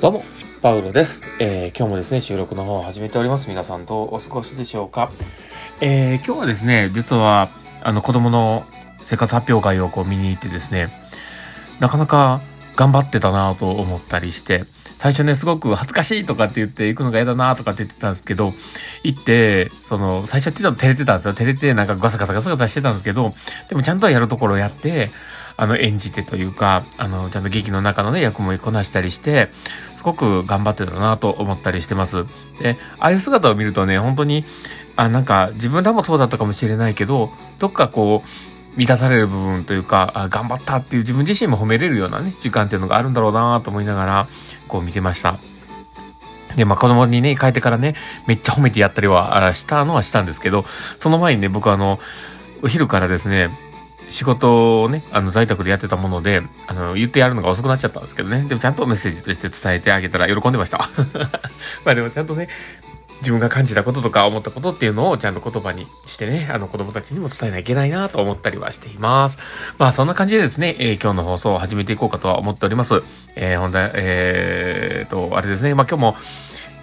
どうも、パウロです。えー今日もですね、収録の方を始めております。皆さんどうお過ごしでしょうか。えー今日はですね、実は、あの、子供の生活発表会をこう見に行ってですね、なかなか頑張ってたなと思ったりして、最初ね、すごく恥ずかしいとかって言って行くのが嫌だなとかって言ってたんですけど、行って、その、最初ってちょっと照れてたんですよ。照れてなんかガサガサガサガサしてたんですけど、でもちゃんとやるところをやって、あの、演じてというか、あの、ちゃんと劇の中のね、役もこなしたりして、すごく頑張ってたなと思ったりしてます。で、ああいう姿を見るとね、本当に、あ、なんか自分らもそうだったかもしれないけど、どっかこう、満たされる部分というか、あ頑張ったっていう自分自身も褒めれるようなね、時間っていうのがあるんだろうなと思いながら、こう見てました。で、まあ、子供にね、帰ってからね、めっちゃ褒めてやったりはしたのはしたんですけど、その前にね、僕あの、お昼からですね、仕事をね、あの、在宅でやってたもので、あの、言ってやるのが遅くなっちゃったんですけどね。でもちゃんとメッセージとして伝えてあげたら喜んでました。まあでもちゃんとね、自分が感じたこととか思ったことっていうのをちゃんと言葉にしてね、あの子供たちにも伝えなきゃいけないなと思ったりはしています。まあそんな感じでですね、えー今日の放送を始めていこうかとは思っております。えー、本題、えーと、あれですね、まあ今日も、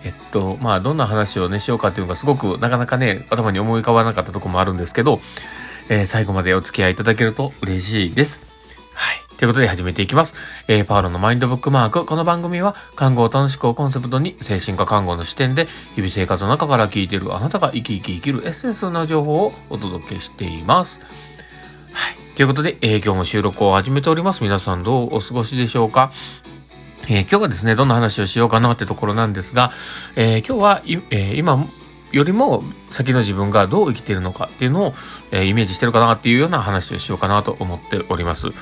えっと、まあどんな話をね、しようかっていうのがすごくなかなかね、頭に思い浮かばなかったとこもあるんですけど、えー最後までお付き合いいただけると嬉しいです。ということで始めていきます。えーパウロのマインドブックマーク。この番組は、看護を楽しくをコンセプトに、精神科看護の視点で、日々生活の中から聞いているあなたが生き生き生きるエッセンスな情報をお届けしています。はい。ということで、えー今日も収録を始めております。皆さんどうお過ごしでしょうか？えー今日はですね、どんな話をしようかなってところなんですが、え今日は、え今よりも先の自分がどう生きているのかっていうのを、えイメージしてるかなっていうような話をしようかなと思っております。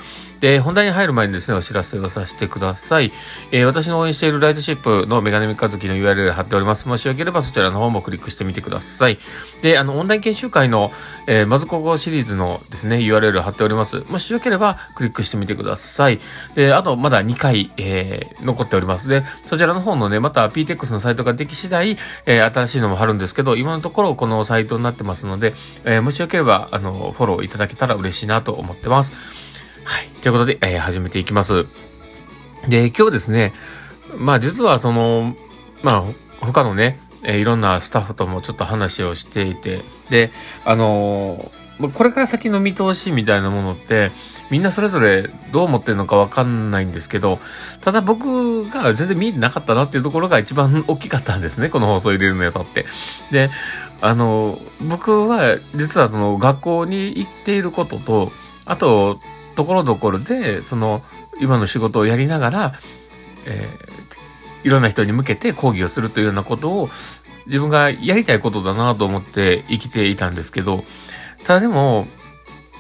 で、本題に入る前にですね、お知らせをさせてください。えー私の応援しているライトシップのメガネミカズキの URL 貼っております。もしよければそちらの方もクリックしてみてください。で、あの、オンライン研修会の、えーまずここシリーズのですね、URL 貼っております。もしよければクリックしてみてください。で、あと、まだ2回、えー残っております。で、そちらの方のね、また PTX のサイトができ次第、えー新しいのも貼るんですけど、今のところこのサイトになってますので、えーもしよければ、あの、フォローいただけたら嬉しいなと思ってます。ということで、えー始めていきます。で、今日ですね、まあ実はその、まあ他のね、えーいろんなスタッフともちょっと話をしていて、で、あのーこれから先の見通しみたいなものって、みんなそれぞれどう思ってるのかわかんないんですけど、ただ僕が全然見えてなかったなっていうところが一番大きかったんですね、この放送入れるのにあたって。で、あの、僕は実はその学校に行っていることと、あと、ところどころで、その、今の仕事をやりながら、えーいろんな人に向けて講義をするというようなことを、自分がやりたいことだなと思って生きていたんですけど、ただでも、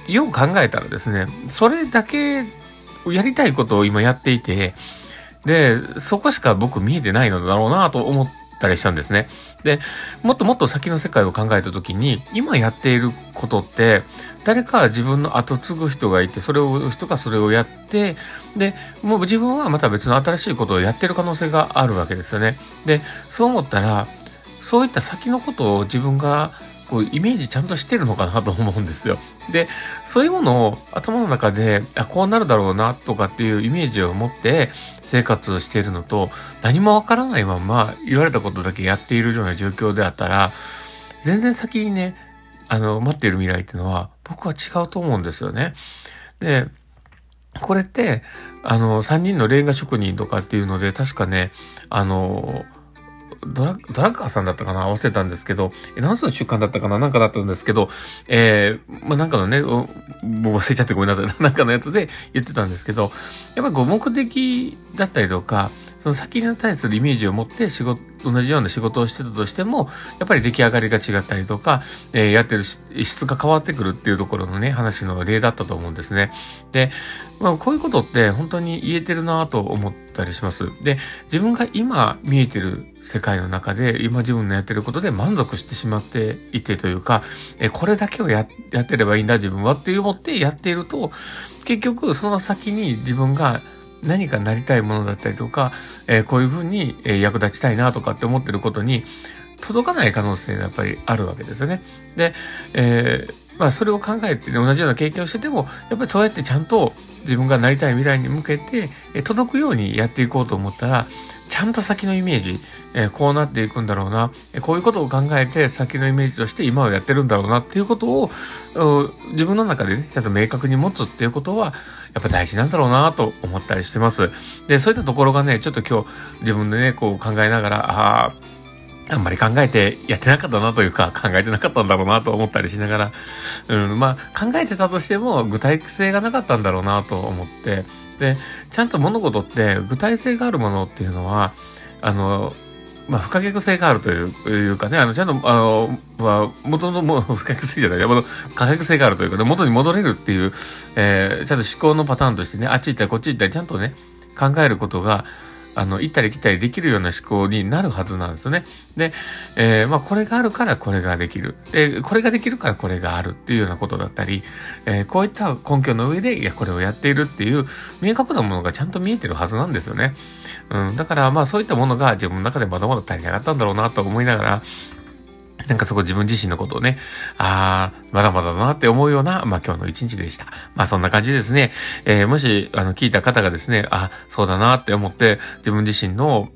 よう考えたらですね、それだけやりたいことを今やっていて、で、そこしか僕見えてないのだろうなと思ったりしたんですね。で、もっともっと先の世界を考えた時に、今やっていることって、誰か自分の後継ぐ人がいて、それを、人がそれをやって、で、もう自分はまた別の新しいことをやってる可能性があるわけですよね。で、そう思ったら、そういった先のことを自分がこうイメージちゃんとしてるのかなと思うんですよ。で、そういうものを頭の中で、あ、こうなるだろうなとかっていうイメージを持って生活をしているのと、何もわからないまま言われたことだけやっているような状況であったら、全然先にね、あの、待っている未来っていうのは僕は違うと思うんですよね。で、これって、あの、三人のレンガ職人とかっていうので、確かね、あの、ドラ、ドラッカーさんだったかな？合わせたんですけど、え何つの習慣だったかな？なんかだったんですけど、えー、まあ、なんかのね、もう忘れちゃってごめんなさい。なんかのやつで言ってたんですけど、やっぱりこう目的だったりとか、その先に対するイメージを持って仕事、同じような仕事をしてたとしても、やっぱり出来上がりが違ったりとか、えーやってる質が変わってくるっていうところのね、話の例だったと思うんですね。で、まあ、こういうことって本当に言えてるなと思ったりします。で、自分が今見えてる世界の中で、今自分のやってることで満足してしまっていてというか、え、これだけをややってればいいんだ自分はって思ってやっていると、結局その先に自分が何かなりたいものだったりとか、えーこういうふうに、役立ちたいなとかって思ってることに、届かない可能性がやっぱりあるわけですよね。で、えーまあそれを考えてね、同じような経験をしてても、やっぱりそうやってちゃんと自分がなりたい未来に向けて、え届くようにやっていこうと思ったら、ちゃんと先のイメージ、えこうなっていくんだろうな、えこういうことを考えて先のイメージとして今をやってるんだろうなっていうことを、自分の中でね、ちゃんと明確に持つっていうことは、やっぱ大事なんだろうなと思ったりしてます。で、そういったところがね、ちょっと今日自分でね、こう考えながら、ああ、あんまり考えてやってなかったなというか、考えてなかったんだろうなと思ったりしながら、うん、まあ、考えてたとしても具体性がなかったんだろうなと思って、で、ちゃんと物事って具体性があるものっていうのは、あの、まあ、不可逆性があるというかね、あの、ちゃんと、あの、まあ、元のもう不可逆性じゃない、元の可逆性があるというかね、元に戻れるっていう、えー、ちゃんと思考のパターンとしてね、あっち行ったりこっち行ったり、ちゃんとね、考えることが、あの、行ったり来たりできるような思考になるはずなんですよね。で、えー、まあ、これがあるからこれができる。で、これができるからこれがあるっていうようなことだったり、えー、こういった根拠の上で、いや、これをやっているっていう、明確なものがちゃんと見えてるはずなんですよね。うん、だから、まあ、そういったものが自分の中でまだまだ足りなかったんだろうなと思いながら、なんかそこ自分自身のことをね、ああ、まだまだだなって思うような、まあ今日の一日でした。まあそんな感じですね。えー、もし、あの、聞いた方がですね、あ、そうだなって思って、自分自身の、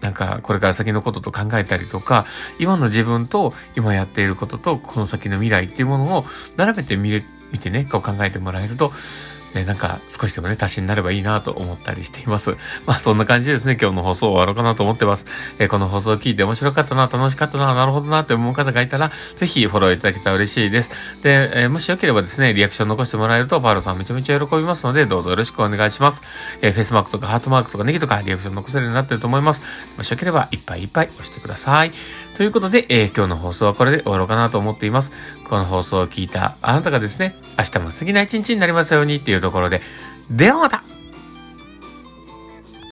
なんか、これから先のことと考えたりとか、今の自分と今やっていることと、この先の未来っていうものを並べてみる、見てね、こう考えてもらえると、ね、なんか少しでもね、足しになればいいなと思ったりしています。まあそんな感じでですね、今日の放送終わろうかなと思ってます。えー、この放送を聞いて面白かったな、楽しかったな、なるほどなって思う方がいたら、ぜひフォローいただけたら嬉しいです。で、えー、もしよければですね、リアクション残してもらえると、パールさんめちゃめちゃ喜びますので、どうぞよろしくお願いします。えー、フェイスマークとかハートマークとかネギとかリアクション残せるようになってると思います。もしよければいっぱいいっぱい押してください。ということで、え、今日の放送はこれで終わろうかなと思っています。この放送を聞いたあなたがですね、明日も素敵な一日になりますようにっていうところで、ではまた